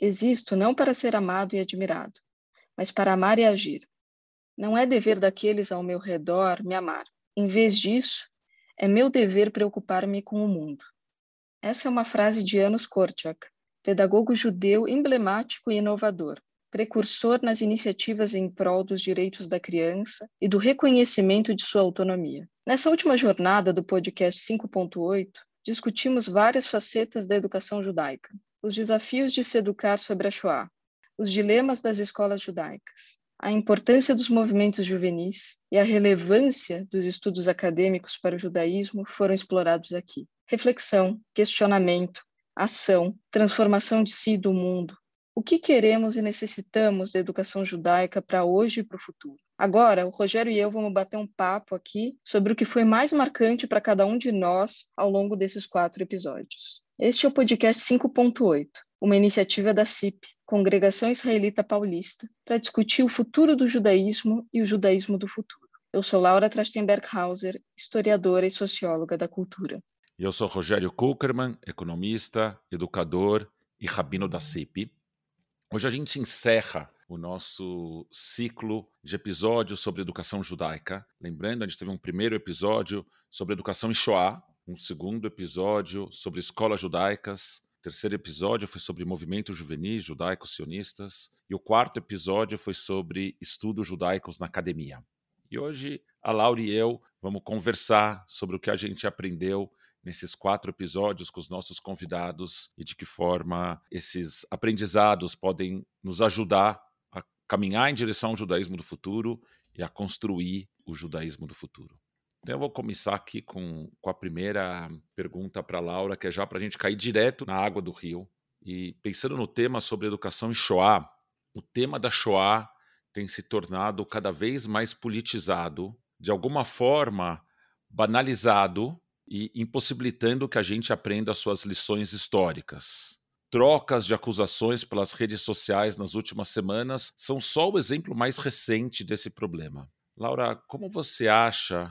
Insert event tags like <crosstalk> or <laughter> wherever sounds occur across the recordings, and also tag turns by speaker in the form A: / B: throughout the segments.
A: Existo não para ser amado e admirado, mas para amar e agir. Não é dever daqueles ao meu redor me amar. Em vez disso, é meu dever preocupar-me com o mundo. Essa é uma frase de Janusz Korczak, pedagogo judeu emblemático e inovador, precursor nas iniciativas em prol dos direitos da criança e do reconhecimento de sua autonomia. Nessa última jornada do podcast 5.8, discutimos várias facetas da educação judaica, os desafios de se educar sobre a Shoah, os dilemas das escolas judaicas, a importância dos movimentos juvenis e a relevância dos estudos acadêmicos para o judaísmo foram explorados aqui. Reflexão, questionamento, ação, transformação de si e do mundo. O que queremos e necessitamos da educação judaica para hoje e para o futuro? Agora, o Rogério e eu vamos bater um papo aqui sobre o que foi mais marcante para cada um de nós ao longo desses quatro episódios. Este é o podcast 5.8, uma iniciativa da CIP, Congregação Israelita Paulista, para discutir o futuro do judaísmo e o judaísmo do futuro. Eu sou Laura Trachtenberg-Hauser, historiadora e socióloga da cultura.
B: E eu sou Rogério Kuckerman, economista, educador e rabino da CIP. Hoje a gente encerra o nosso ciclo de episódios sobre educação judaica. Lembrando, a gente teve um primeiro episódio sobre educação em Shoah, um segundo episódio sobre escolas judaicas, o terceiro episódio foi sobre movimentos juvenis judaicos sionistas e o quarto episódio foi sobre estudos judaicos na academia. E hoje a Laura e eu vamos conversar sobre o que a gente aprendeu nesses quatro episódios com os nossos convidados e de que forma esses aprendizados podem nos ajudar a caminhar em direção ao judaísmo do futuro e a construir o judaísmo do futuro. Então eu vou começar aqui com, com a primeira pergunta para Laura, que é já para a gente cair direto na água do rio. E pensando no tema sobre educação em Shoah, o tema da Shoah tem se tornado cada vez mais politizado, de alguma forma banalizado e impossibilitando que a gente aprenda as suas lições históricas. Trocas de acusações pelas redes sociais nas últimas semanas são só o exemplo mais recente desse problema. Laura, como você acha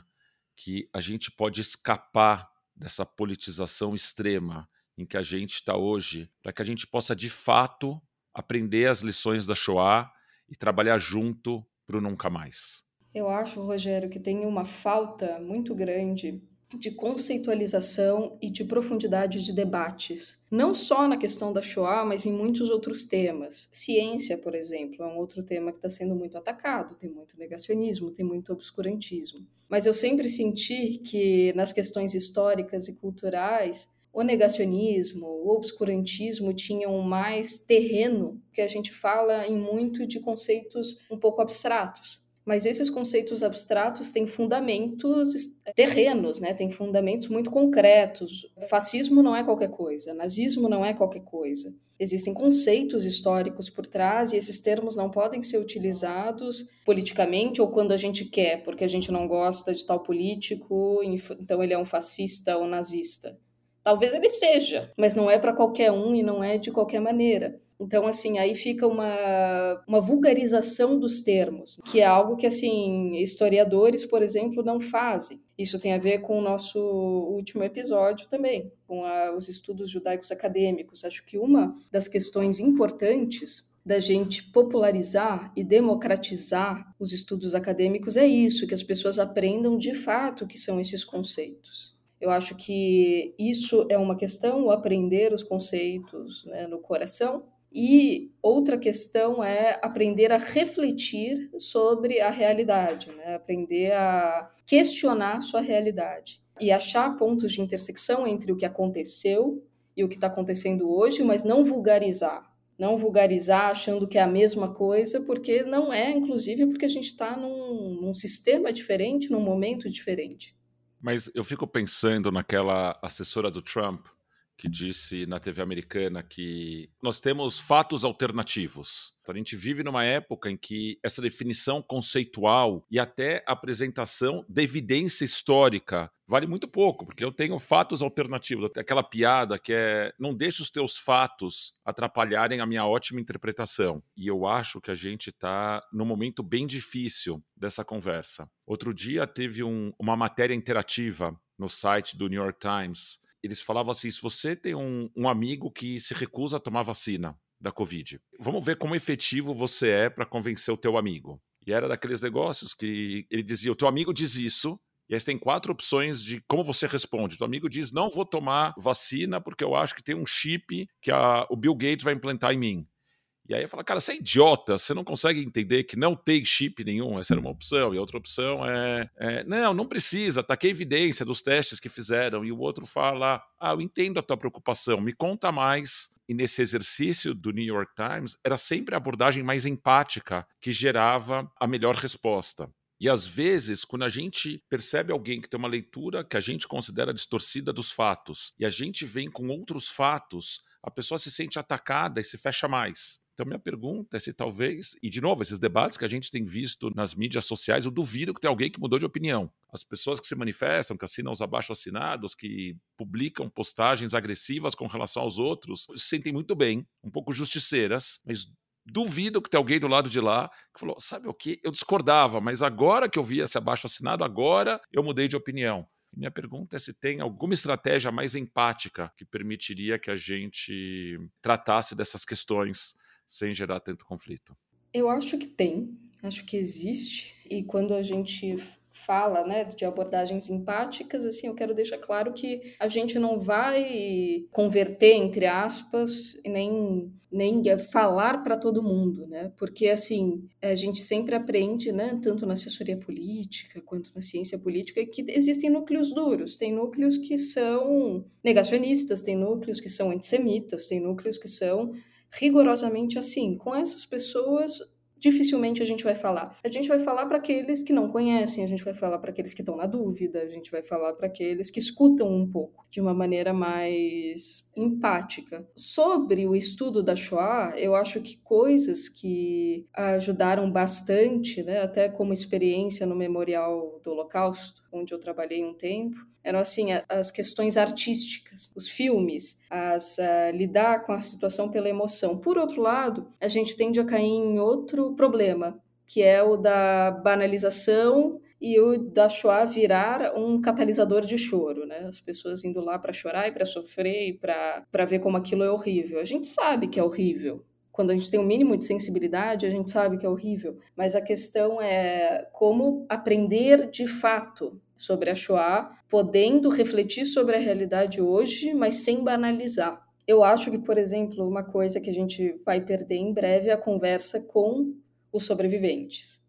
B: que a gente pode escapar dessa politização extrema em que a gente está hoje, para que a gente possa de fato aprender as lições da Shoah e trabalhar junto para o nunca mais.
A: Eu acho, Rogério, que tem uma falta muito grande de conceitualização e de profundidade de debates, não só na questão da Shoah, mas em muitos outros temas. Ciência, por exemplo, é um outro tema que está sendo muito atacado, tem muito negacionismo, tem muito obscurantismo. Mas eu sempre senti que nas questões históricas e culturais, o negacionismo, o obscurantismo tinham mais terreno, que a gente fala em muito de conceitos um pouco abstratos mas esses conceitos abstratos têm fundamentos terrenos, né? Têm fundamentos muito concretos. Fascismo não é qualquer coisa, nazismo não é qualquer coisa. Existem conceitos históricos por trás e esses termos não podem ser utilizados politicamente ou quando a gente quer, porque a gente não gosta de tal político, então ele é um fascista ou nazista. Talvez ele seja, mas não é para qualquer um e não é de qualquer maneira. Então, assim, aí fica uma, uma vulgarização dos termos, que é algo que, assim, historiadores, por exemplo, não fazem. Isso tem a ver com o nosso último episódio também, com a, os estudos judaicos acadêmicos. Acho que uma das questões importantes da gente popularizar e democratizar os estudos acadêmicos é isso, que as pessoas aprendam de fato o que são esses conceitos. Eu acho que isso é uma questão, o aprender os conceitos né, no coração, e outra questão é aprender a refletir sobre a realidade, né? aprender a questionar sua realidade e achar pontos de intersecção entre o que aconteceu e o que está acontecendo hoje, mas não vulgarizar. Não vulgarizar achando que é a mesma coisa, porque não é, inclusive, porque a gente está num, num sistema diferente, num momento diferente.
B: Mas eu fico pensando naquela assessora do Trump que disse na TV americana que nós temos fatos alternativos. Então, a gente vive numa época em que essa definição conceitual e até apresentação de evidência histórica vale muito pouco, porque eu tenho fatos alternativos. Aquela piada que é não deixe os teus fatos atrapalharem a minha ótima interpretação. E eu acho que a gente está num momento bem difícil dessa conversa. Outro dia teve um, uma matéria interativa no site do New York Times eles falavam assim: se você tem um, um amigo que se recusa a tomar vacina, da Covid. Vamos ver como efetivo você é para convencer o teu amigo. E era daqueles negócios que ele dizia: o teu amigo diz isso, e aí tem quatro opções de como você responde. Teu amigo diz: não vou tomar vacina porque eu acho que tem um chip que a, o Bill Gates vai implantar em mim. E aí eu falo, cara, você é idiota, você não consegue entender que não tem chip nenhum, essa era uma opção, e a outra opção é, é não, não precisa, tá aqui a evidência dos testes que fizeram, e o outro fala, ah, eu entendo a tua preocupação, me conta mais. E nesse exercício do New York Times, era sempre a abordagem mais empática que gerava a melhor resposta. E às vezes, quando a gente percebe alguém que tem uma leitura que a gente considera distorcida dos fatos, e a gente vem com outros fatos, a pessoa se sente atacada e se fecha mais. Então, minha pergunta é se talvez, e de novo, esses debates que a gente tem visto nas mídias sociais, eu duvido que tenha alguém que mudou de opinião. As pessoas que se manifestam, que assinam os abaixo-assinados, que publicam postagens agressivas com relação aos outros, se sentem muito bem, um pouco justiceiras, mas duvido que tenha alguém do lado de lá que falou: sabe o que? Eu discordava, mas agora que eu vi esse abaixo-assinado, agora eu mudei de opinião. Minha pergunta é se tem alguma estratégia mais empática que permitiria que a gente tratasse dessas questões sem gerar tanto conflito?
A: Eu acho que tem, acho que existe. E quando a gente fala, né, de abordagens empáticas, assim, eu quero deixar claro que a gente não vai converter, entre aspas, nem, nem falar para todo mundo, né, porque, assim, a gente sempre aprende, né, tanto na assessoria política quanto na ciência política, que existem núcleos duros, tem núcleos que são negacionistas, tem núcleos que são antissemitas, tem núcleos que são rigorosamente assim. Com essas pessoas, dificilmente a gente vai falar. A gente vai falar para aqueles que não conhecem, a gente vai falar para aqueles que estão na dúvida, a gente vai falar para aqueles que escutam um pouco de uma maneira mais empática. Sobre o estudo da Shoah, eu acho que coisas que ajudaram bastante, né, até como experiência no Memorial do Holocausto, onde eu trabalhei um tempo, eram assim as questões artísticas, os filmes, as uh, lidar com a situação pela emoção. Por outro lado, a gente tende a cair em outro problema, que é o da banalização e o da Shoah virar um catalisador de choro, né? As pessoas indo lá para chorar e para sofrer e para ver como aquilo é horrível. A gente sabe que é horrível, quando a gente tem o um mínimo de sensibilidade, a gente sabe que é horrível, mas a questão é como aprender de fato sobre a Shoah, podendo refletir sobre a realidade hoje, mas sem banalizar. Eu acho que, por exemplo, uma coisa que a gente vai perder em breve é a conversa com os sobreviventes.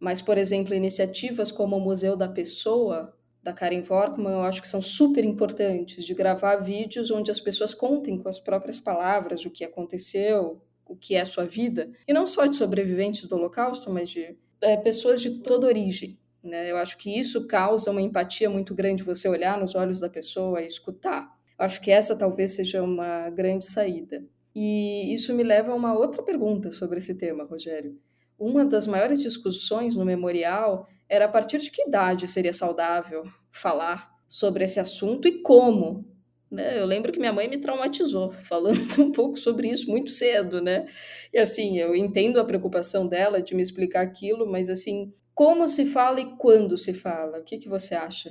A: Mas, por exemplo, iniciativas como o Museu da Pessoa, da Karen Vorkman, eu acho que são super importantes, de gravar vídeos onde as pessoas contem com as próprias palavras o que aconteceu, o que é sua vida, e não só de sobreviventes do Holocausto, mas de é, pessoas de toda origem. Né? Eu acho que isso causa uma empatia muito grande, você olhar nos olhos da pessoa e escutar. Eu acho que essa talvez seja uma grande saída. E isso me leva a uma outra pergunta sobre esse tema, Rogério. Uma das maiores discussões no memorial era a partir de que idade seria saudável falar sobre esse assunto e como né? Eu lembro que minha mãe me traumatizou <laughs> falando um pouco sobre isso muito cedo, né? E assim, eu entendo a preocupação dela de me explicar aquilo, mas assim, como se fala e quando se fala? O que, que você acha?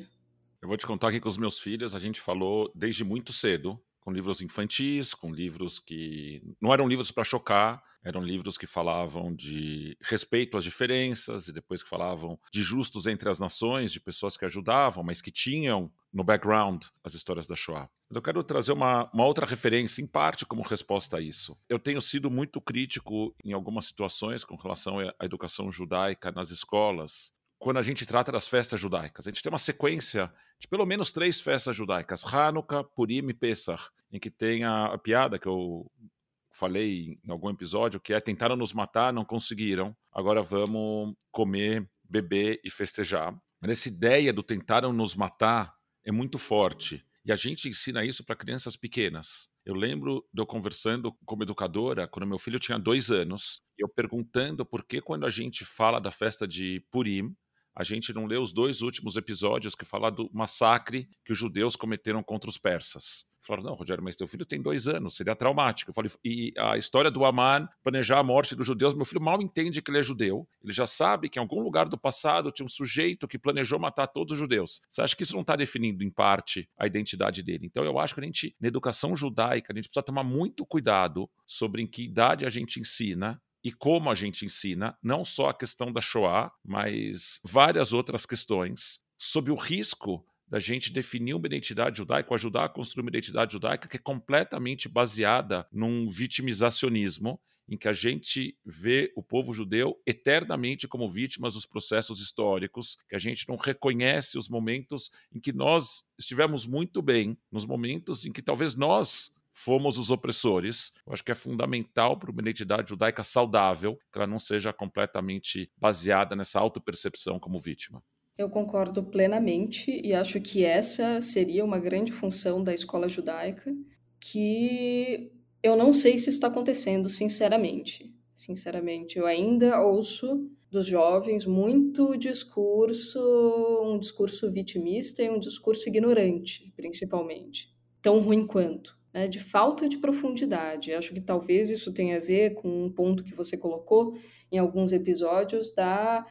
B: Eu vou te contar aqui com os meus filhos, a gente falou desde muito cedo com livros infantis, com livros que não eram livros para chocar, eram livros que falavam de respeito às diferenças e depois que falavam de justos entre as nações, de pessoas que ajudavam, mas que tinham no background as histórias da Shoah. Eu quero trazer uma, uma outra referência, em parte, como resposta a isso. Eu tenho sido muito crítico em algumas situações com relação à educação judaica nas escolas, quando a gente trata das festas judaicas. A gente tem uma sequência de pelo menos três festas judaicas: Hanukkah, Purim e Pesach, em que tem a, a piada que eu falei em algum episódio, que é tentaram nos matar, não conseguiram, agora vamos comer, beber e festejar. Mas essa ideia do tentaram nos matar é muito forte. E a gente ensina isso para crianças pequenas. Eu lembro de eu conversando como educadora, quando meu filho tinha dois anos, eu perguntando por que quando a gente fala da festa de Purim, a gente não lê os dois últimos episódios que falam do massacre que os judeus cometeram contra os persas. Falaram, não, Rogério, mas teu filho tem dois anos, seria traumático. Eu falei, e a história do Aman planejar a morte dos judeus, meu filho mal entende que ele é judeu. Ele já sabe que em algum lugar do passado tinha um sujeito que planejou matar todos os judeus. Você acha que isso não está definindo, em parte, a identidade dele? Então eu acho que a gente, na educação judaica, a gente precisa tomar muito cuidado sobre em que idade a gente ensina e como a gente ensina, não só a questão da Shoah, mas várias outras questões, sob o risco da gente definir uma identidade judaica, ajudar a construir uma identidade judaica que é completamente baseada num vitimizacionismo em que a gente vê o povo judeu eternamente como vítimas dos processos históricos, que a gente não reconhece os momentos em que nós estivemos muito bem, nos momentos em que talvez nós fomos os opressores. Eu acho que é fundamental para uma identidade judaica saudável que ela não seja completamente baseada nessa autopercepção como vítima.
A: Eu concordo plenamente e acho que essa seria uma grande função da escola judaica, que eu não sei se está acontecendo, sinceramente. Sinceramente, eu ainda ouço dos jovens muito discurso, um discurso vitimista e um discurso ignorante, principalmente. Tão ruim quanto. Né, de falta de profundidade. Acho que talvez isso tenha a ver com um ponto que você colocou em alguns episódios da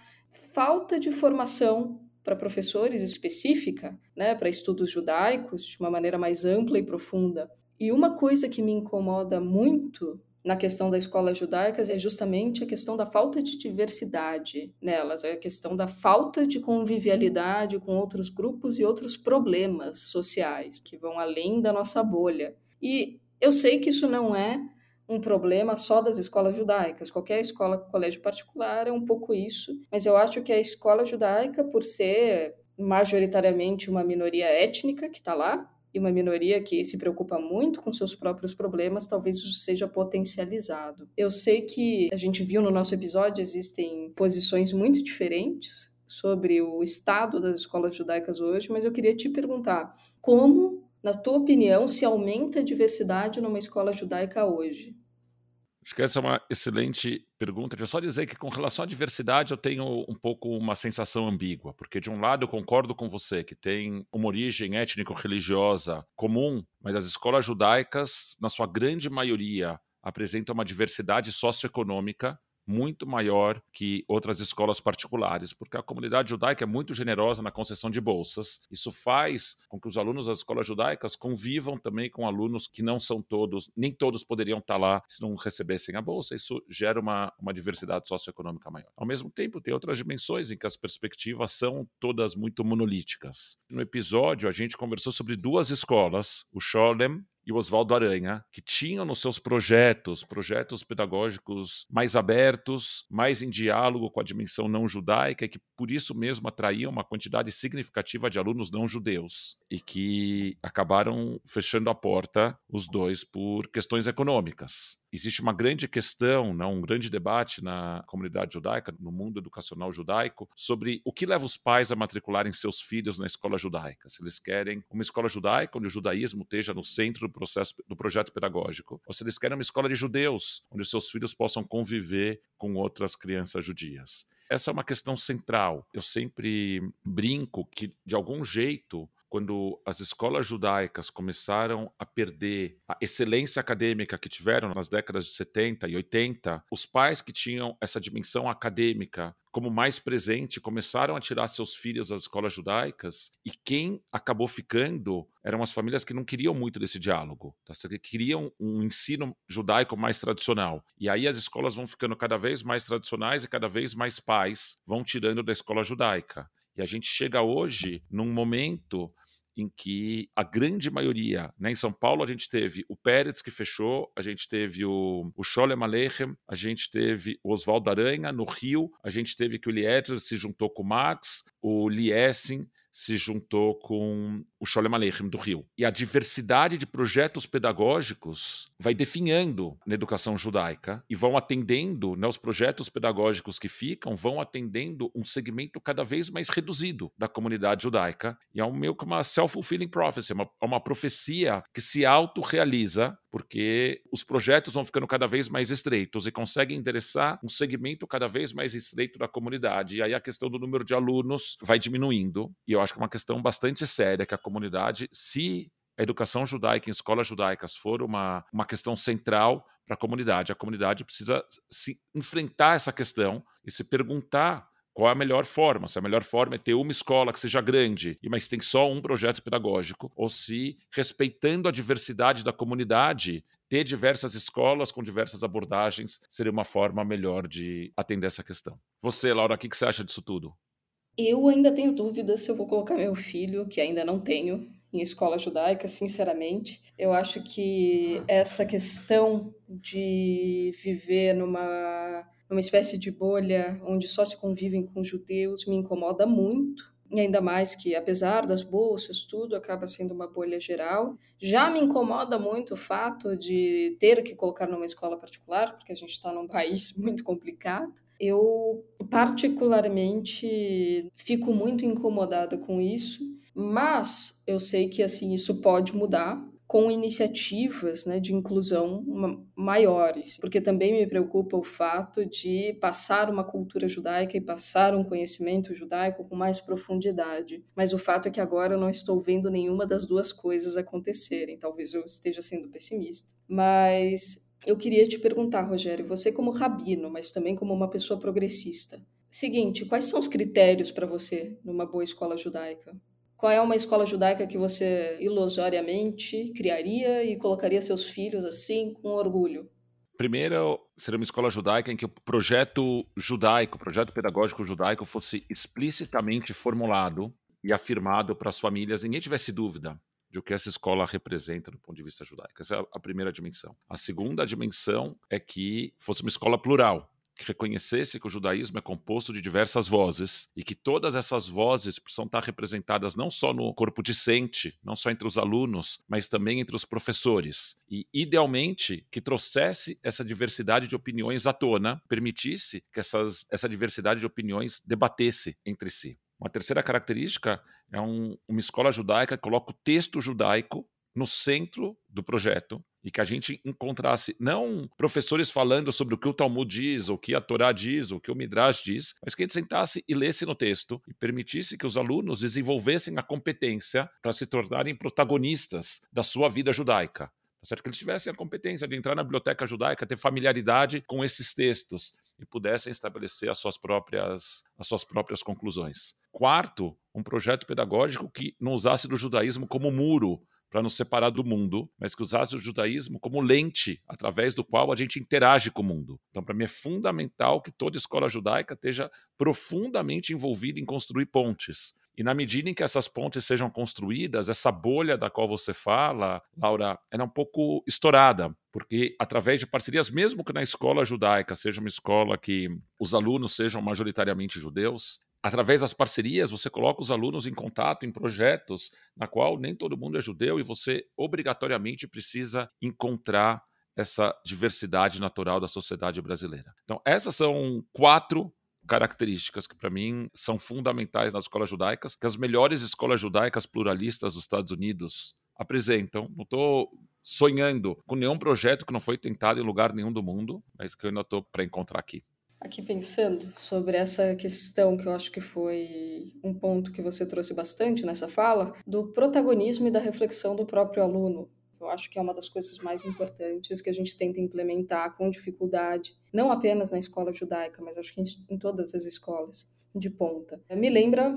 A: falta de formação para professores específica, né, para estudos judaicos, de uma maneira mais ampla e profunda. E uma coisa que me incomoda muito na questão das escolas judaicas é justamente a questão da falta de diversidade nelas, a questão da falta de convivialidade com outros grupos e outros problemas sociais que vão além da nossa bolha. E eu sei que isso não é um problema só das escolas judaicas. Qualquer escola, colégio particular é um pouco isso, mas eu acho que a escola judaica, por ser majoritariamente uma minoria étnica que está lá, e uma minoria que se preocupa muito com seus próprios problemas, talvez isso seja potencializado. Eu sei que a gente viu no nosso episódio existem posições muito diferentes sobre o estado das escolas judaicas hoje, mas eu queria te perguntar como na tua opinião, se aumenta a diversidade numa escola judaica hoje?
B: Acho que essa é uma excelente pergunta. Deixa eu só dizer que, com relação à diversidade, eu tenho um pouco uma sensação ambígua, porque, de um lado, eu concordo com você que tem uma origem étnico-religiosa comum, mas as escolas judaicas, na sua grande maioria, apresentam uma diversidade socioeconômica muito maior que outras escolas particulares, porque a comunidade judaica é muito generosa na concessão de bolsas. Isso faz com que os alunos das escolas judaicas convivam também com alunos que não são todos, nem todos poderiam estar lá se não recebessem a bolsa. Isso gera uma, uma diversidade socioeconômica maior. Ao mesmo tempo, tem outras dimensões em que as perspectivas são todas muito monolíticas. No episódio, a gente conversou sobre duas escolas, o Sholem e o Oswaldo Aranha, que tinham nos seus projetos, projetos pedagógicos mais abertos, mais em diálogo com a dimensão não judaica, e que por isso mesmo atraíam uma quantidade significativa de alunos não judeus, e que acabaram fechando a porta, os dois, por questões econômicas existe uma grande questão, não, um grande debate na comunidade judaica, no mundo educacional judaico, sobre o que leva os pais a matricularem seus filhos na escola judaica. Se eles querem uma escola judaica onde o judaísmo esteja no centro do processo do projeto pedagógico, ou se eles querem uma escola de judeus onde seus filhos possam conviver com outras crianças judias. Essa é uma questão central. Eu sempre brinco que, de algum jeito, quando as escolas judaicas começaram a perder a excelência acadêmica que tiveram nas décadas de 70 e 80, os pais que tinham essa dimensão acadêmica como mais presente começaram a tirar seus filhos das escolas judaicas e quem acabou ficando eram as famílias que não queriam muito desse diálogo, tá? que queriam um ensino judaico mais tradicional. E aí as escolas vão ficando cada vez mais tradicionais e cada vez mais pais vão tirando da escola judaica. E a gente chega hoje num momento em que a grande maioria, né, em São Paulo a gente teve o Pérez que fechou, a gente teve o, o Sholem Aleichem, a gente teve o Oswaldo Aranha, no Rio a gente teve que o Liedger se juntou com o Max, o Liesing se juntou com o Sholem Aleichem do Rio. E a diversidade de projetos pedagógicos vai definhando na educação judaica e vão atendendo, né, os projetos pedagógicos que ficam vão atendendo um segmento cada vez mais reduzido da comunidade judaica. E é um meio que uma self-fulfilling prophecy, uma, uma profecia que se autorrealiza porque os projetos vão ficando cada vez mais estreitos e conseguem endereçar um segmento cada vez mais estreito da comunidade. E aí a questão do número de alunos vai diminuindo. E eu acho que é uma questão bastante séria que a comunidade, se a educação judaica em escolas judaicas for uma, uma questão central para a comunidade, a comunidade precisa se enfrentar essa questão e se perguntar qual é a melhor forma? Se a melhor forma é ter uma escola que seja grande, mas tem só um projeto pedagógico, ou se, respeitando a diversidade da comunidade, ter diversas escolas com diversas abordagens seria uma forma melhor de atender essa questão. Você, Laura, o que você acha disso tudo?
A: Eu ainda tenho dúvidas se eu vou colocar meu filho, que ainda não tenho, em escola judaica, sinceramente. Eu acho que essa questão de viver numa uma espécie de bolha onde só se convivem com judeus, me incomoda muito. E ainda mais que, apesar das bolsas, tudo acaba sendo uma bolha geral. Já me incomoda muito o fato de ter que colocar numa escola particular, porque a gente está num país <laughs> muito complicado. Eu, particularmente, fico muito incomodada com isso, mas eu sei que assim isso pode mudar com iniciativas né, de inclusão maiores, porque também me preocupa o fato de passar uma cultura judaica e passar um conhecimento judaico com mais profundidade. Mas o fato é que agora eu não estou vendo nenhuma das duas coisas acontecerem. Talvez eu esteja sendo pessimista. Mas eu queria te perguntar, Rogério, você como rabino, mas também como uma pessoa progressista. Seguinte, quais são os critérios para você numa boa escola judaica? Qual é uma escola judaica que você ilusoriamente criaria e colocaria seus filhos assim com orgulho?
B: Primeiro, seria uma escola judaica em que o projeto judaico, o projeto pedagógico judaico fosse explicitamente formulado e afirmado para as famílias, ninguém tivesse dúvida de o que essa escola representa do ponto de vista judaico. Essa é a primeira dimensão. A segunda dimensão é que fosse uma escola plural, que reconhecesse que o judaísmo é composto de diversas vozes e que todas essas vozes precisam estar representadas não só no corpo discente, não só entre os alunos, mas também entre os professores. E, idealmente, que trouxesse essa diversidade de opiniões à tona, permitisse que essas, essa diversidade de opiniões debatesse entre si. Uma terceira característica é um, uma escola judaica que coloca o texto judaico no centro do projeto e que a gente encontrasse não professores falando sobre o que o Talmud diz, o que a Torá diz, o que o Midrash diz, mas que a gente sentasse e lesse no texto e permitisse que os alunos desenvolvessem a competência para se tornarem protagonistas da sua vida judaica. Tá certo? Que eles tivessem a competência de entrar na biblioteca judaica, ter familiaridade com esses textos e pudessem estabelecer as suas próprias, as suas próprias conclusões. Quarto, um projeto pedagógico que não usasse do judaísmo como muro para nos separar do mundo, mas que usasse o judaísmo como lente através do qual a gente interage com o mundo. Então, para mim é fundamental que toda escola judaica esteja profundamente envolvida em construir pontes. E na medida em que essas pontes sejam construídas, essa bolha da qual você fala, Laura, é um pouco estourada, porque através de parcerias, mesmo que na escola judaica seja uma escola que os alunos sejam majoritariamente judeus, através das parcerias, você coloca os alunos em contato em projetos na qual nem todo mundo é judeu e você obrigatoriamente precisa encontrar essa diversidade natural da sociedade brasileira. Então, essas são quatro características que para mim são fundamentais nas escolas judaicas, que as melhores escolas judaicas pluralistas dos Estados Unidos apresentam. Não estou sonhando com nenhum projeto que não foi tentado em lugar nenhum do mundo, mas que eu ainda estou para encontrar aqui
A: aqui pensando sobre essa questão que eu acho que foi um ponto que você trouxe bastante nessa fala, do protagonismo e da reflexão do próprio aluno. Eu acho que é uma das coisas mais importantes que a gente tenta implementar com dificuldade, não apenas na escola judaica, mas acho que em todas as escolas de ponta. Me lembra,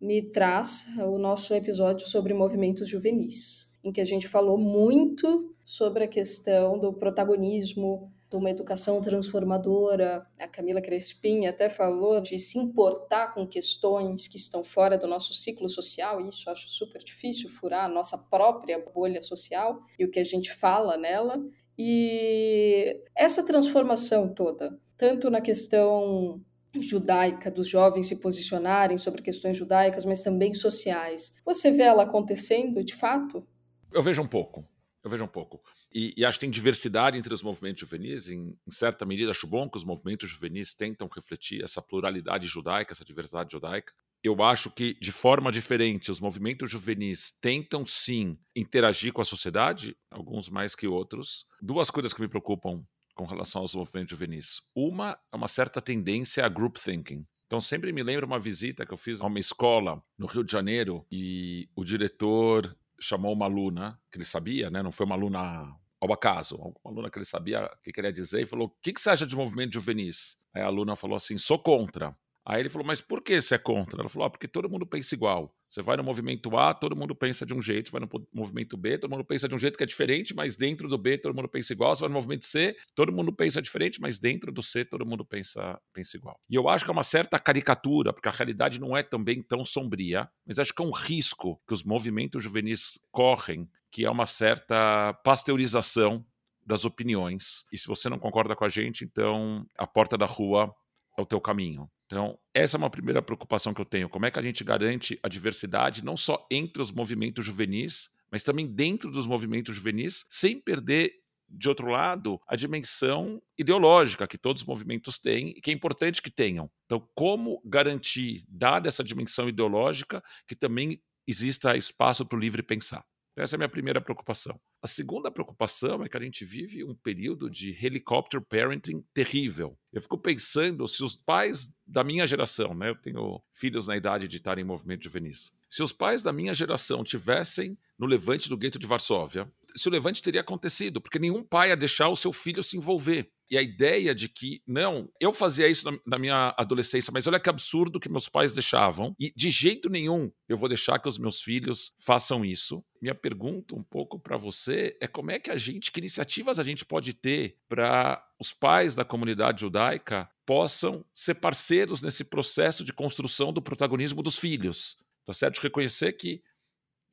A: me traz o nosso episódio sobre movimentos juvenis, em que a gente falou muito sobre a questão do protagonismo de uma educação transformadora. A Camila Crespim até falou de se importar com questões que estão fora do nosso ciclo social, e isso acho super difícil, furar a nossa própria bolha social e o que a gente fala nela. E essa transformação toda, tanto na questão judaica, dos jovens se posicionarem sobre questões judaicas, mas também sociais, você vê ela acontecendo de fato?
B: Eu vejo um pouco. Eu vejo um pouco. E, e, acho que tem diversidade entre os movimentos juvenis. Em, em, certa medida, acho bom que os movimentos juvenis tentam refletir essa pluralidade judaica, essa diversidade judaica. eu acho que, de forma diferente, os movimentos juvenis tentam sim interagir com a sociedade, alguns mais que outros. Duas coisas que me preocupam com relação aos movimentos juvenis. Uma é uma certa tendência a group thinking. Então, sempre me lembro uma visita que eu fiz a uma escola no Rio de Janeiro e o diretor chamou uma aluna, que ele sabia, né? não foi uma aluna ao acaso, uma aluna que ele sabia o que queria dizer, e falou: O que, que você acha de movimento juvenis? Aí a aluna falou assim: Sou contra. Aí ele falou, mas por que você é contra? Ela falou, ah, porque todo mundo pensa igual. Você vai no movimento A, todo mundo pensa de um jeito, vai no movimento B, todo mundo pensa de um jeito que é diferente, mas dentro do B todo mundo pensa igual. Você vai no movimento C, todo mundo pensa diferente, mas dentro do C todo mundo pensa, pensa igual. E eu acho que é uma certa caricatura, porque a realidade não é também tão sombria, mas acho que é um risco que os movimentos juvenis correm, que é uma certa pasteurização das opiniões. E se você não concorda com a gente, então a porta da rua é o teu caminho. Então, essa é uma primeira preocupação que eu tenho. Como é que a gente garante a diversidade, não só entre os movimentos juvenis, mas também dentro dos movimentos juvenis, sem perder, de outro lado, a dimensão ideológica que todos os movimentos têm e que é importante que tenham. Então, como garantir, dada essa dimensão ideológica, que também exista espaço para o livre pensar? Essa é a minha primeira preocupação. A segunda preocupação é que a gente vive um período de helicopter parenting terrível. Eu fico pensando se os pais da minha geração, né, eu tenho filhos na idade de estar em movimento juvenis, se os pais da minha geração tivessem no levante do gueto de Varsóvia, se o levante teria acontecido, porque nenhum pai ia deixar o seu filho se envolver. E a ideia de que, não, eu fazia isso na, na, minha adolescência, mas olha que absurdo que meus pais deixavam, e de jeito nenhum eu vou deixar que os meus filhos façam isso. Minha pergunta um pouco para você é como é que a gente, que iniciativas a gente pode ter para os pais da comunidade judaica possam ser parceiros nesse processo de construção do protagonismo dos filhos. Tá certo? De reconhecer que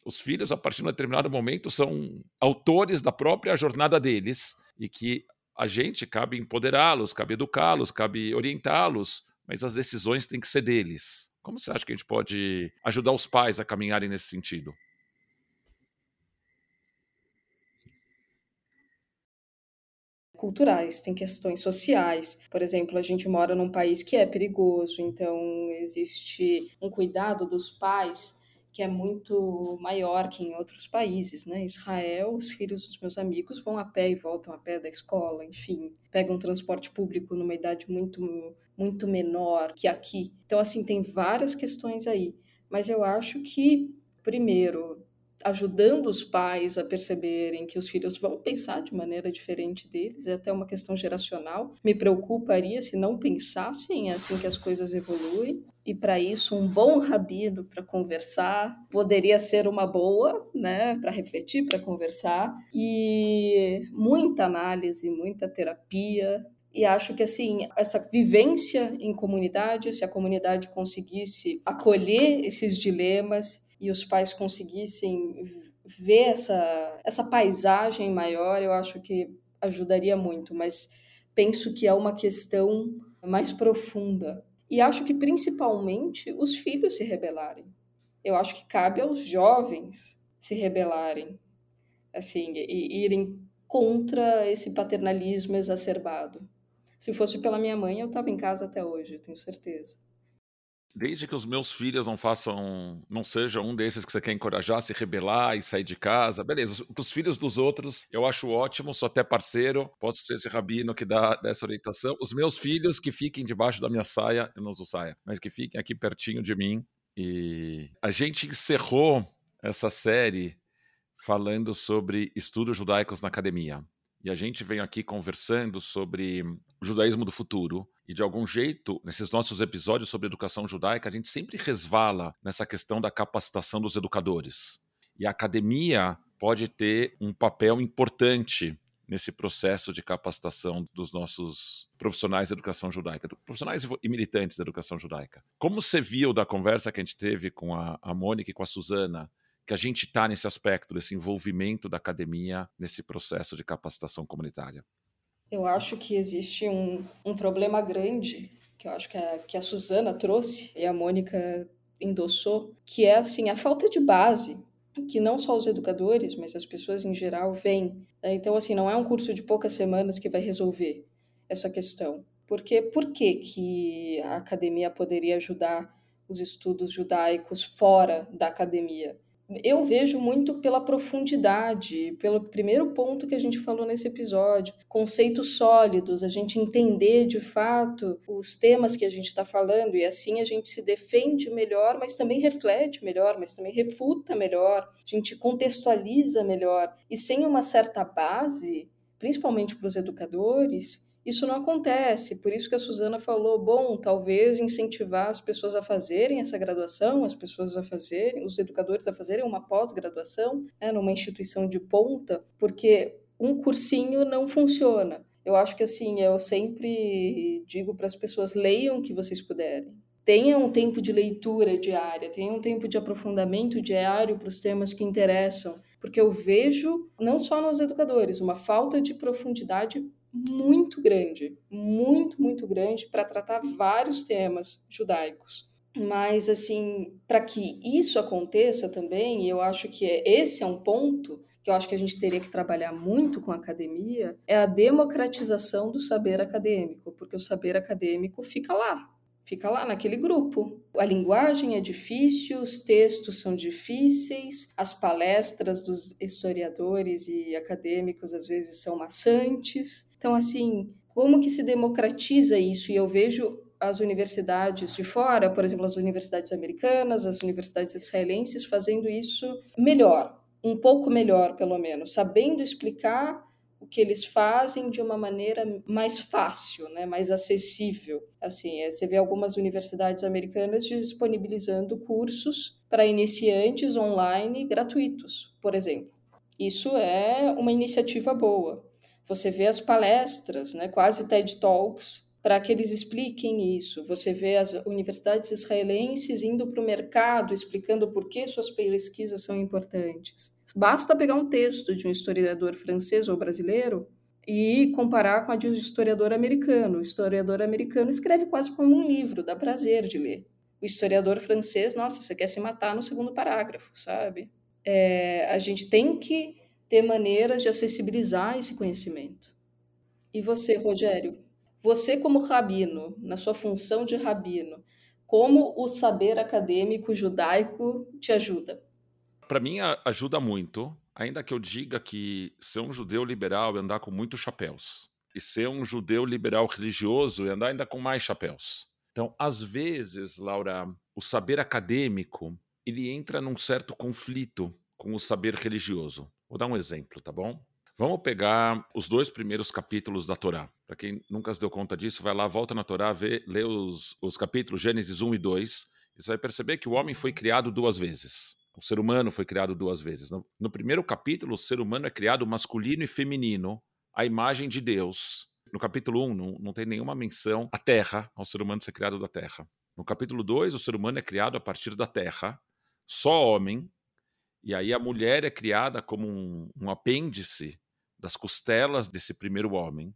B: os filhos, a partir de um determinado momento, são autores da própria jornada deles e que a gente cabe empoderá-los, cabe educá-los, cabe orientá-los, mas as decisões têm que ser deles. Como você acha que a gente pode ajudar os pais a caminharem nesse sentido?
A: culturais, tem questões sociais. Por exemplo, a gente mora num país que é perigoso, então existe um cuidado dos pais que é muito maior que em outros países, né? Israel, os filhos dos meus amigos vão a pé e voltam a pé da escola, enfim, pegam transporte público numa idade muito muito menor que aqui. Então assim, tem várias questões aí, mas eu acho que primeiro ajudando os pais a perceberem que os filhos vão pensar de maneira diferente deles, é até uma questão geracional. Me preocuparia se não pensassem assim que as coisas evoluem. E para isso, um bom rabino para conversar poderia ser uma boa, né, para refletir, para conversar. E muita análise, muita terapia, e acho que assim essa vivência em comunidade, se a comunidade conseguisse acolher esses dilemas e os pais conseguissem ver essa, essa paisagem maior, eu acho que ajudaria muito, mas penso que é uma questão mais profunda. E acho que principalmente os filhos se rebelarem. Eu acho que cabe aos jovens se rebelarem, assim, e irem contra esse paternalismo exacerbado. Se fosse pela minha mãe, eu estava em casa até hoje, eu tenho certeza.
B: Desde que os meus filhos não façam, não seja um desses que você quer encorajar, se rebelar e sair de casa, beleza. Os filhos dos outros, eu acho ótimo, sou até parceiro, posso ser esse rabino que dá essa orientação. Os meus filhos que fiquem debaixo da minha saia, eu não uso saia, mas que fiquem aqui pertinho de mim. E a gente encerrou essa série falando sobre estudos judaicos na academia. E a gente vem aqui conversando sobre o judaísmo do futuro. E de algum jeito, nesses nossos episódios sobre educação judaica, a gente sempre resvala nessa questão da capacitação dos educadores. E a academia pode ter um papel importante nesse processo de capacitação dos nossos profissionais de educação judaica, profissionais e militantes da educação judaica. Como você viu da conversa que a gente teve com a, a Mônica e com a Suzana, que a gente está nesse aspecto, desse envolvimento da academia nesse processo de capacitação comunitária?
A: Eu acho que existe um, um problema grande, que eu acho que a, que a Suzana trouxe e a Mônica endossou, que é assim a falta de base que não só os educadores, mas as pessoas em geral veem. Né? Então, assim, não é um curso de poucas semanas que vai resolver essa questão. Porque por que, que a academia poderia ajudar os estudos judaicos fora da academia? Eu vejo muito pela profundidade, pelo primeiro ponto que a gente falou nesse episódio, conceitos sólidos, a gente entender de fato os temas que a gente está falando e assim a gente se defende melhor, mas também reflete melhor, mas também refuta melhor, a gente contextualiza melhor. E sem uma certa base, principalmente para os educadores, isso não acontece, por isso que a Suzana falou, bom, talvez incentivar as pessoas a fazerem essa graduação, as pessoas a fazerem, os educadores a fazerem uma pós-graduação, né, numa instituição de ponta, porque um cursinho não funciona. Eu acho que assim, eu sempre digo para as pessoas, leiam o que vocês puderem. Tenha um tempo de leitura diária, tenha um tempo de aprofundamento diário para os temas que interessam, porque eu vejo, não só nos educadores, uma falta de profundidade muito grande, muito, muito grande para tratar vários temas judaicos. Mas, assim, para que isso aconteça também, eu acho que esse é um ponto que eu acho que a gente teria que trabalhar muito com a academia, é a democratização do saber acadêmico, porque o saber acadêmico fica lá, fica lá naquele grupo. A linguagem é difícil, os textos são difíceis, as palestras dos historiadores e acadêmicos às vezes são maçantes. Então, assim, como que se democratiza isso? E eu vejo as universidades de fora, por exemplo, as universidades americanas, as universidades israelenses, fazendo isso melhor, um pouco melhor, pelo menos, sabendo explicar o que eles fazem de uma maneira mais fácil, né, mais acessível. Assim, é, você vê algumas universidades americanas disponibilizando cursos para iniciantes online gratuitos, por exemplo. Isso é uma iniciativa boa. Você vê as palestras, né, quase TED Talks, para que eles expliquem isso. Você vê as universidades israelenses indo para o mercado explicando por que suas pesquisas são importantes. Basta pegar um texto de um historiador francês ou brasileiro e comparar com a de um historiador americano. O historiador americano escreve quase como um livro, dá prazer de ler. O historiador francês, nossa, você quer se matar no segundo parágrafo, sabe? É, a gente tem que ter maneiras de acessibilizar esse conhecimento. E você, Rogério? Você, como rabino, na sua função de rabino, como o saber acadêmico judaico te ajuda?
B: Para mim, ajuda muito, ainda que eu diga que ser um judeu liberal é andar com muitos chapéus, e ser um judeu liberal religioso é andar ainda com mais chapéus. Então, às vezes, Laura, o saber acadêmico ele entra num certo conflito com o saber religioso. Vou dar um exemplo, tá bom? Vamos pegar os dois primeiros capítulos da Torá. Para quem nunca se deu conta disso, vai lá, volta na Torá, vê, lê os, os capítulos Gênesis 1 e 2, e você vai perceber que o homem foi criado duas vezes. O ser humano foi criado duas vezes. No, no primeiro capítulo, o ser humano é criado masculino e feminino, a imagem de Deus. No capítulo 1, não, não tem nenhuma menção à terra, ao ser humano ser criado da terra. No capítulo 2, o ser humano é criado a partir da terra, só homem, e aí a mulher é criada como um, um apêndice das costelas desse primeiro homem.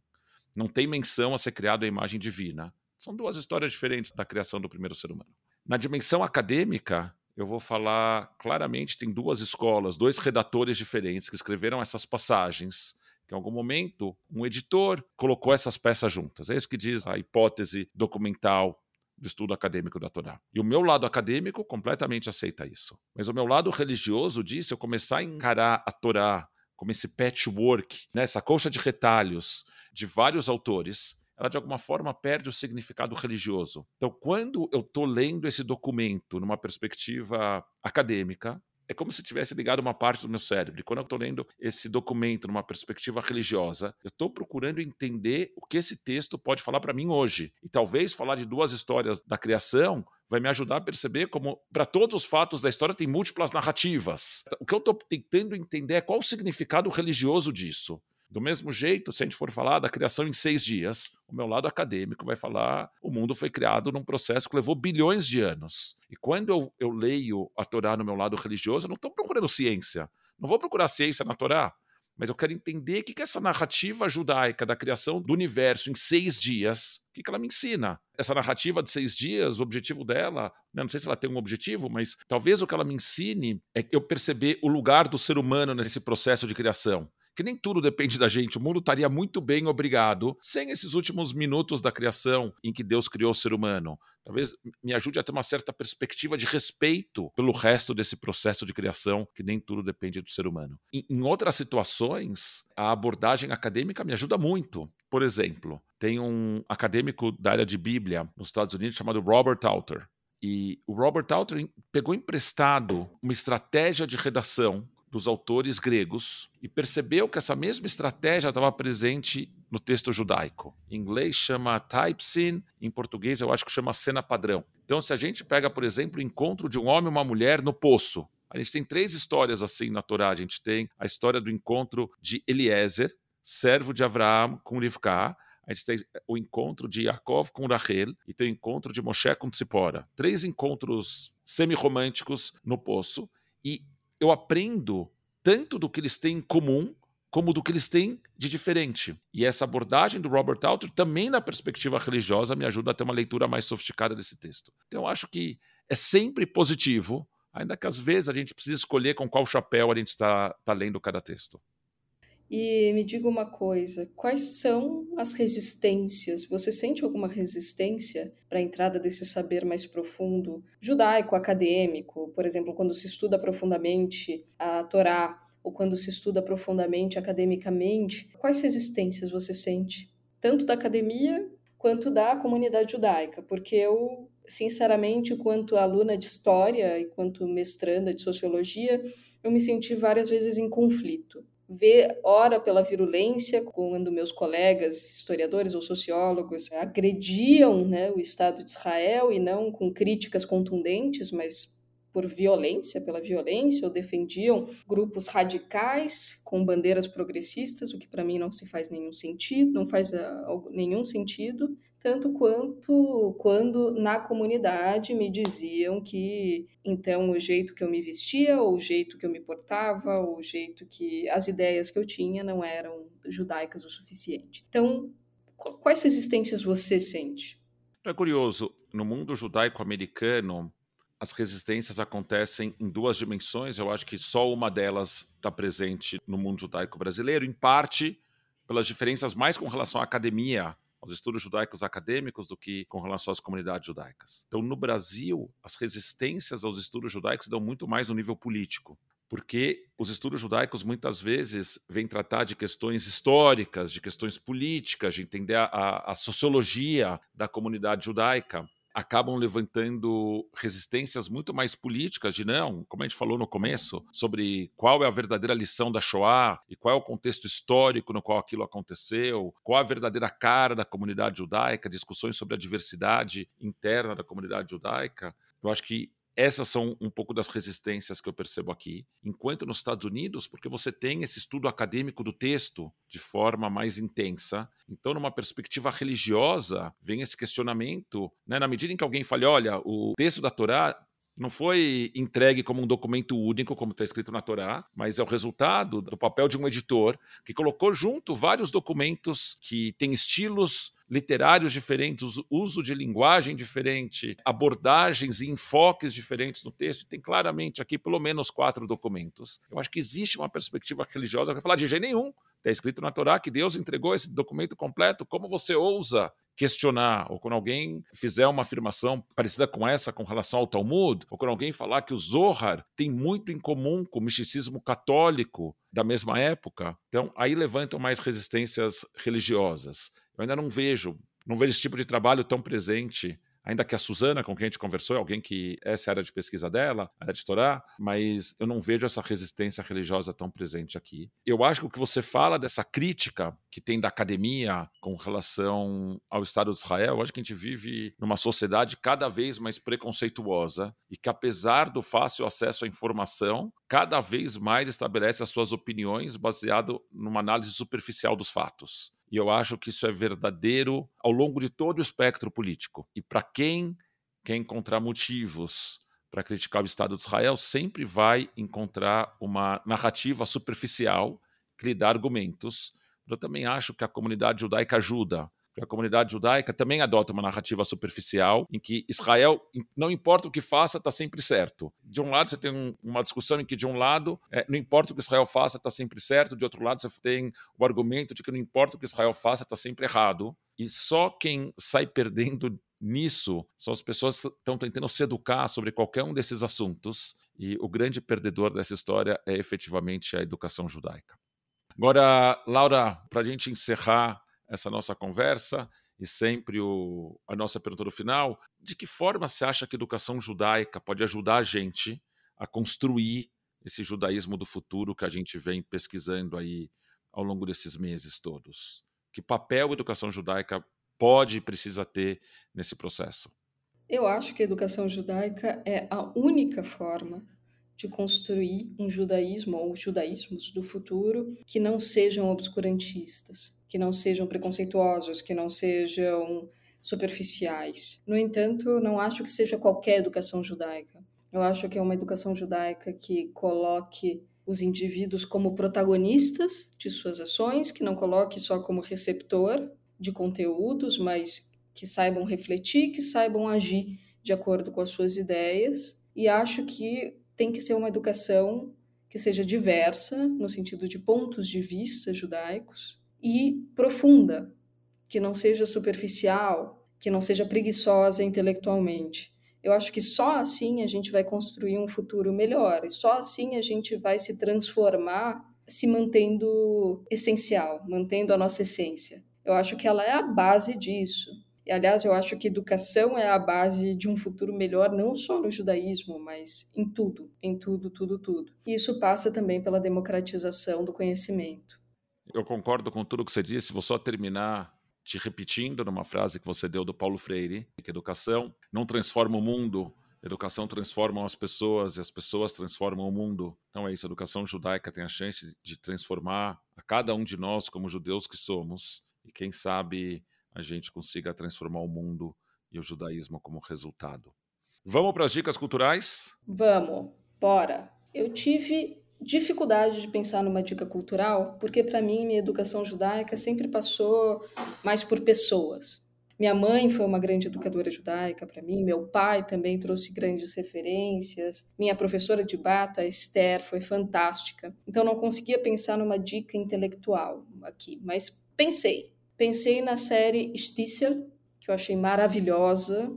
B: Não tem menção a ser criado a imagem divina. São duas histórias diferentes da criação do primeiro ser humano. Na dimensão acadêmica, eu vou falar claramente: tem duas escolas, dois redatores diferentes que escreveram essas passagens. Que em algum momento um editor colocou essas peças juntas. É isso que diz a hipótese documental do estudo acadêmico da Torá. E o meu lado acadêmico completamente aceita isso. Mas o meu lado religioso diz: eu começar a encarar a Torá como esse patchwork, né, essa colcha de retalhos de vários autores, ela de alguma forma perde o significado religioso. Então, quando eu estou lendo esse documento numa perspectiva acadêmica, é como se tivesse ligado uma parte do meu cérebro. E quando eu estou lendo esse documento numa perspectiva religiosa, eu estou procurando entender o que esse texto pode falar para mim hoje. E talvez falar de duas histórias da criação vai me ajudar a perceber como, para todos os fatos da história, tem múltiplas narrativas. O que eu estou tentando entender é qual o significado religioso disso. Do mesmo jeito, se a gente for falar da criação em seis dias, o meu lado acadêmico vai falar o mundo foi criado num processo que levou bilhões de anos. E quando eu, eu leio a Torá no meu lado religioso, eu não estou procurando ciência. Não vou procurar ciência na Torá, mas eu quero entender o que, que essa narrativa judaica da criação do universo em seis dias, o que, que ela me ensina. Essa narrativa de seis dias, o objetivo dela, né, não sei se ela tem um objetivo, mas talvez o que ela me ensine é eu perceber o lugar do ser humano nesse processo de criação que nem tudo depende da gente. O mundo estaria muito bem, obrigado, sem esses últimos minutos da criação em que Deus criou o ser humano. Talvez me ajude a ter uma certa perspectiva de respeito pelo resto desse processo de criação, que nem tudo depende do ser humano. Em, outras situações, a abordagem acadêmica me ajuda muito. Por exemplo, tem um acadêmico da área de Bíblia nos Estados Unidos chamado Robert Alter. E o Robert Alter pegou emprestado uma estratégia de redação dos autores gregos e percebeu que essa mesma estratégia estava presente no texto judaico. Em inglês chama type scene, em português eu acho que chama cena padrão. Então, se a gente pega, por exemplo, o encontro de um homem e uma mulher no poço, a gente tem três histórias assim na Torá. A gente tem a história do encontro de Eliezer, servo de Abraão, com Rivka. A gente tem o encontro de Yaakov com Rachel e tem o encontro de Moshe com Tzipora. Três encontros semi-românticos no poço. E eu aprendo tanto do que eles têm em comum como do que eles têm de diferente. E essa abordagem do Robert Alter, também na perspectiva religiosa, me ajuda a ter uma leitura mais sofisticada desse texto. Então, eu acho que é sempre positivo, ainda que às vezes a gente precise escolher com qual chapéu a gente está tá lendo cada texto.
A: E me diga uma coisa, quais são as resistências? Você sente alguma resistência para a entrada desse saber mais profundo, judaico, acadêmico, por exemplo, quando se estuda profundamente a Torá, ou quando se estuda profundamente academicamente? Quais resistências você sente? Tanto da academia quanto da comunidade judaica, porque eu, sinceramente, quanto aluna de história e quanto mestranda de sociologia, eu me senti várias vezes em conflito vê, ora pela virulência, quando meus colegas historiadores ou sociólogos agrediam né, o Estado de Israel e não com críticas contundentes, mas por violência, pela violência, ou defendiam grupos radicais com bandeiras progressistas, o que para mim não se faz nenhum sentido, não faz uh, nenhum sentido, tanto quanto quando na comunidade me diziam que então o jeito que eu me vestia, ou o jeito que eu me portava, ou o jeito que as ideias que eu tinha não eram judaicas o suficiente. Então, quais resistências você sente?
B: É curioso, no mundo judaico-americano, as resistências acontecem em duas dimensões. Eu acho que só uma delas está presente no mundo judaico brasileiro, em parte pelas diferenças mais com relação à academia, aos estudos judaicos acadêmicos, do que com relação às comunidades judaicas. Então, no Brasil, as resistências aos estudos judaicos dão muito mais no nível político. Porque os estudos judaicos muitas vezes vêm tratar de questões históricas, de questões políticas, de entender a, a sociologia da comunidade judaica acabam levantando resistências muito mais políticas de não, como a gente falou no começo, sobre qual é a verdadeira lição da Shoah e qual é o contexto histórico no qual aquilo aconteceu, qual a verdadeira cara da comunidade judaica, discussões sobre a diversidade interna da comunidade judaica. Eu acho que essas são um pouco das resistências que eu percebo aqui. Enquanto nos Estados Unidos, porque você tem esse estudo acadêmico do texto de forma mais intensa, então, numa perspectiva religiosa, vem esse questionamento, né? na medida em que alguém fale, olha, o texto da Torá não foi entregue como um documento único, como está escrito na Torá, mas é o resultado do papel de um editor que colocou junto vários documentos que têm estilos literários diferentes, uso de linguagem diferente, abordagens e enfoques diferentes no texto. Tem claramente aqui pelo menos quatro documentos. Eu acho que existe uma perspectiva religiosa que falar de jeito nenhum. Está escrito na Torá que Deus entregou esse documento completo. Como você ousa questionar, ou quando alguém fizer uma afirmação parecida com essa com relação ao Talmud, ou quando alguém falar que o Zohar tem muito em comum com o misticismo católico da mesma época, então aí levantam mais resistências religiosas. Eu ainda não vejo, não vejo esse tipo de trabalho tão presente ainda que a Suzana, com quem a gente conversou, é alguém que essa é a área de pesquisa dela, área de Torá, mas eu não vejo essa resistência religiosa tão presente aqui. Eu acho que o que você fala dessa crítica que tem da academia com relação ao Estado de Israel, eu acho que a gente vive numa sociedade cada vez mais preconceituosa e que, apesar do fácil acesso à informação, cada vez mais estabelece as suas opiniões baseado numa análise superficial dos fatos. E eu acho que isso é verdadeiro ao longo de todo o espectro político. E para quem quer encontrar motivos para criticar o Estado de Israel, sempre vai encontrar uma narrativa superficial que lhe dá argumentos. Eu também acho que a comunidade judaica ajuda A comunidade judaica também adota uma narrativa superficial em que Israel, não importa o que faça, está sempre certo. De um lado, você tem uma discussão em que, de um lado, é, não importa o que Israel faça, está sempre certo. De outro lado, você tem o argumento de que não importa o que Israel faça, está sempre errado. E só quem sai perdendo nisso são as pessoas que estão tentando se educar sobre qualquer um desses assuntos. E o grande perdedor dessa história é efetivamente a educação judaica. Agora, Laura, para a gente encerrar essa nossa conversa e sempre o, a nossa pergunta no final: de que forma você acha que a educação judaica pode ajudar a gente a construir esse judaísmo do futuro que a gente vem pesquisando aí ao longo desses meses todos? Que papel a educação judaica pode e precisa ter nesse processo?
A: Eu acho que a educação judaica é a única forma de construir um judaísmo ou judaísmos do futuro que não sejam obscurantistas, que não sejam preconceituosos, que não sejam superficiais. No entanto, não acho que seja qualquer educação judaica. Eu acho que é uma educação judaica que coloque os indivíduos como protagonistas de suas ações, que não coloque só como receptor de conteúdos, mas que saibam refletir, que saibam agir de acordo com as suas ideias. E acho que tem que ser uma educação que seja diversa, no sentido de pontos de vista judaicos, e profunda, que não seja superficial, que não seja preguiçosa intelectualmente. Eu acho que só assim a gente vai construir um futuro melhor, e só assim a gente vai se transformar se mantendo essencial, mantendo a nossa essência. Eu acho que ela é a base disso. Aliás, eu acho que educação é a base de um futuro melhor, não só no judaísmo, mas em tudo, em tudo, tudo, tudo. E isso passa também pela democratização do conhecimento.
B: Eu concordo com tudo que você disse. Vou só terminar te repetindo numa frase que você deu do Paulo Freire, que educação não transforma o mundo, educação transforma as pessoas e as pessoas transformam o mundo. Então é isso, a educação judaica tem a chance de transformar a cada um de nós como judeus que somos. E quem sabe a gente consiga transformar o mundo e o judaísmo como resultado. Vamos para as dicas culturais?
A: Vamos, bora. Eu tive dificuldade de pensar numa dica cultural, porque para mim minha educação judaica sempre passou mais por pessoas. Minha mãe foi uma grande educadora judaica para mim, meu pai também trouxe grandes referências, minha professora de bata, Esther, foi fantástica. Então não conseguia pensar numa dica intelectual aqui, mas pensei. Pensei na série Stissel, que eu achei maravilhosa,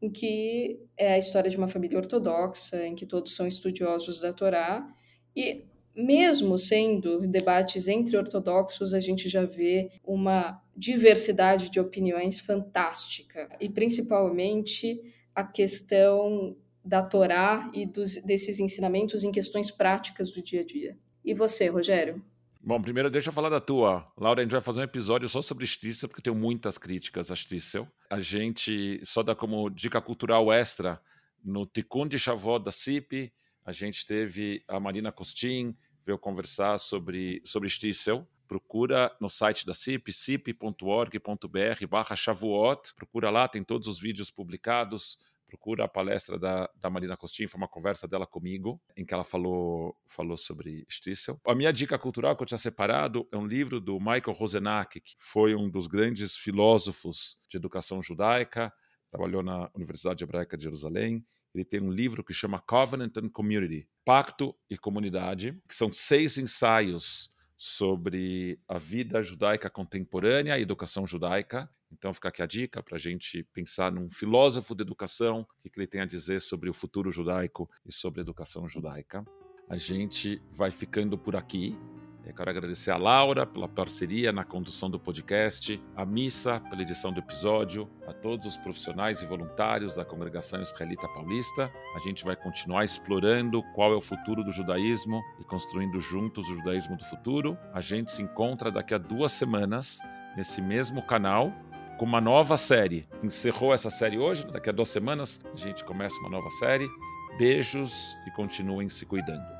A: em que é a história de uma família ortodoxa, em que todos são estudiosos da Torá, e mesmo sendo debates entre ortodoxos, a gente já vê uma diversidade de opiniões fantástica, e principalmente a questão da Torá e dos, desses ensinamentos em questões práticas do dia a dia. E você, Rogério?
B: Bom, primeiro deixa eu falar da tua. Laura, a gente vai fazer um episódio só sobre Stissel, porque tenho muitas críticas a Stissel. A gente só dá como dica cultural extra no Tikkun de Shavuot da CIP, a gente teve a Marina Costin, veio conversar sobre, sobre Stissel. Procura no site da CIP, cip.org.br barra. Procura lá, tem todos os vídeos publicados procura a palestra da, da Marina Costin, foi uma conversa dela comigo, em que ela falou, falou sobre Stissel. A minha dica cultural que eu tinha separado é um livro do Michael Rosenack, que foi um dos grandes filósofos de educação judaica, trabalhou na Universidade Hebraica de Jerusalém. Ele tem um livro que chama Covenant and Community, Pacto e Comunidade, que são seis ensaios sobre a vida judaica contemporânea e educação judaica. Então fica aqui a dica para a gente pensar num filósofo de educação, o que ele tem a dizer sobre o futuro judaico e sobre a educação judaica. A gente vai ficando por aqui. Eu quero agradecer a Laura pela parceria na condução do podcast, a Missa pela edição do episódio, a todos os profissionais e voluntários da Congregação Israelita Paulista. A gente vai continuar explorando qual é o futuro do judaísmo e construindo juntos o judaísmo do futuro. A gente se encontra daqui a duas semanas nesse mesmo canal com uma nova série. Encerrou essa série hoje, daqui a duas semanas a gente começa uma nova série. Beijos e continuem se cuidando.